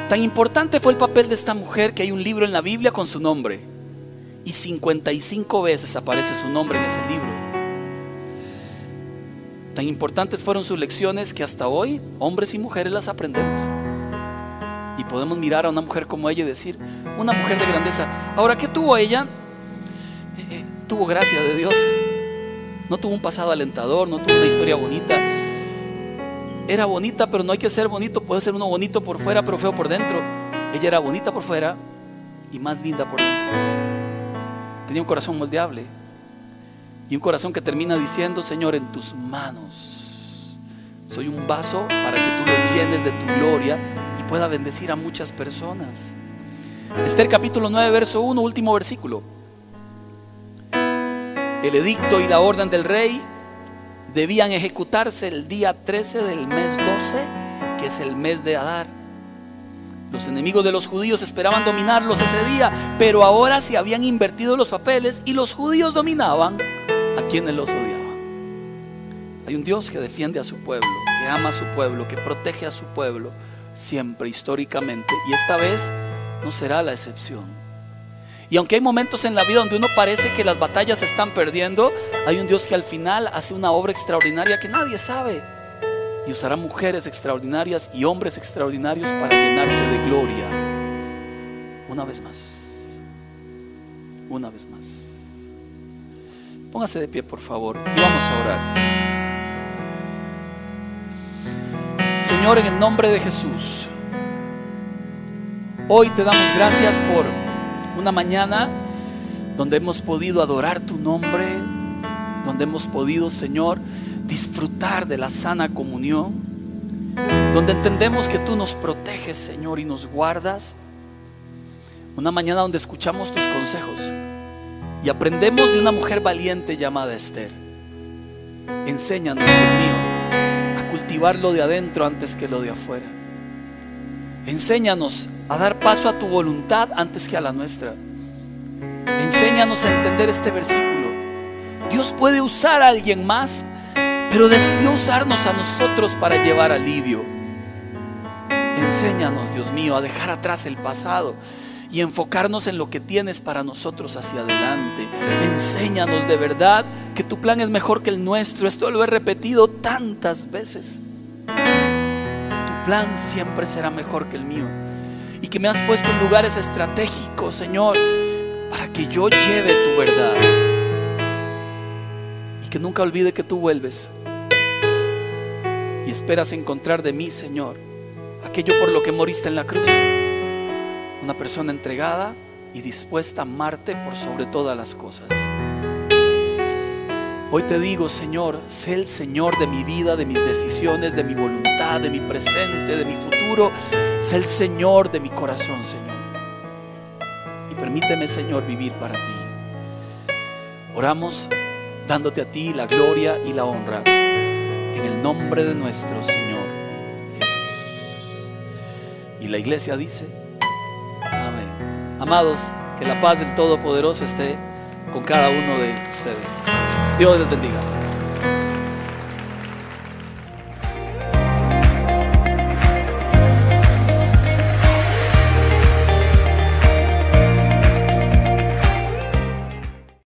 Tan importante fue el papel de esta mujer que hay un libro en la Biblia con su nombre. Y 55 veces aparece su nombre en ese libro. Tan importantes fueron sus lecciones que hasta hoy hombres y mujeres las aprendemos. Y podemos mirar a una mujer como ella y decir, una mujer de grandeza. Ahora, ¿qué tuvo ella? Eh, eh, tuvo gracia de Dios. No tuvo un pasado alentador, no tuvo una historia bonita. Era bonita, pero no hay que ser bonito. Puede ser uno bonito por fuera, pero feo por dentro. Ella era bonita por fuera y más linda por dentro. Tenía un corazón moldeable. Y un corazón que termina diciendo, Señor, en tus manos. Soy un vaso para que tú lo llenes de tu gloria y pueda bendecir a muchas personas. Esther capítulo 9, verso 1, último versículo. El edicto y la orden del rey debían ejecutarse el día 13 del mes 12, que es el mes de Adar. Los enemigos de los judíos esperaban dominarlos ese día, pero ahora se habían invertido los papeles y los judíos dominaban a quienes los odiaban. Hay un Dios que defiende a su pueblo, que ama a su pueblo, que protege a su pueblo siempre históricamente y esta vez no será la excepción. Y aunque hay momentos en la vida donde uno parece que las batallas se están perdiendo, hay un Dios que al final hace una obra extraordinaria que nadie sabe. Y usará mujeres extraordinarias y hombres extraordinarios para llenarse de gloria. Una vez más. Una vez más. Póngase de pie, por favor, y vamos a orar. Señor, en el nombre de Jesús, hoy te damos gracias por una mañana donde hemos podido adorar tu nombre, donde hemos podido, Señor, disfrutar de la sana comunión, donde entendemos que tú nos proteges, Señor, y nos guardas. Una mañana donde escuchamos tus consejos y aprendemos de una mujer valiente llamada Esther. Enséñanos, Dios mío, a cultivar lo de adentro antes que lo de afuera. Enséñanos a dar paso a tu voluntad antes que a la nuestra. Enséñanos a entender este versículo. Dios puede usar a alguien más, pero decidió usarnos a nosotros para llevar alivio. Enséñanos, Dios mío, a dejar atrás el pasado y enfocarnos en lo que tienes para nosotros hacia adelante. Enséñanos de verdad que tu plan es mejor que el nuestro. Esto lo he repetido tantas veces. Tu plan siempre será mejor que el mío. Y que me has puesto en lugares estratégicos, Señor, para que yo lleve tu verdad. Y que nunca olvide que tú vuelves. Y esperas encontrar de mí, Señor, aquello por lo que moriste en la cruz. Una persona entregada y dispuesta a amarte por sobre todas las cosas. Hoy te digo, Señor, sé el Señor de mi vida, de mis decisiones, de mi voluntad, de mi presente, de mi futuro. Sé el Señor de mi corazón, Señor. Y permíteme, Señor, vivir para ti. Oramos dándote a ti la gloria y la honra en el nombre de nuestro Señor Jesús. Y la iglesia dice, amén. Amados, que la paz del Todopoderoso esté con cada uno de ustedes. Dios les bendiga.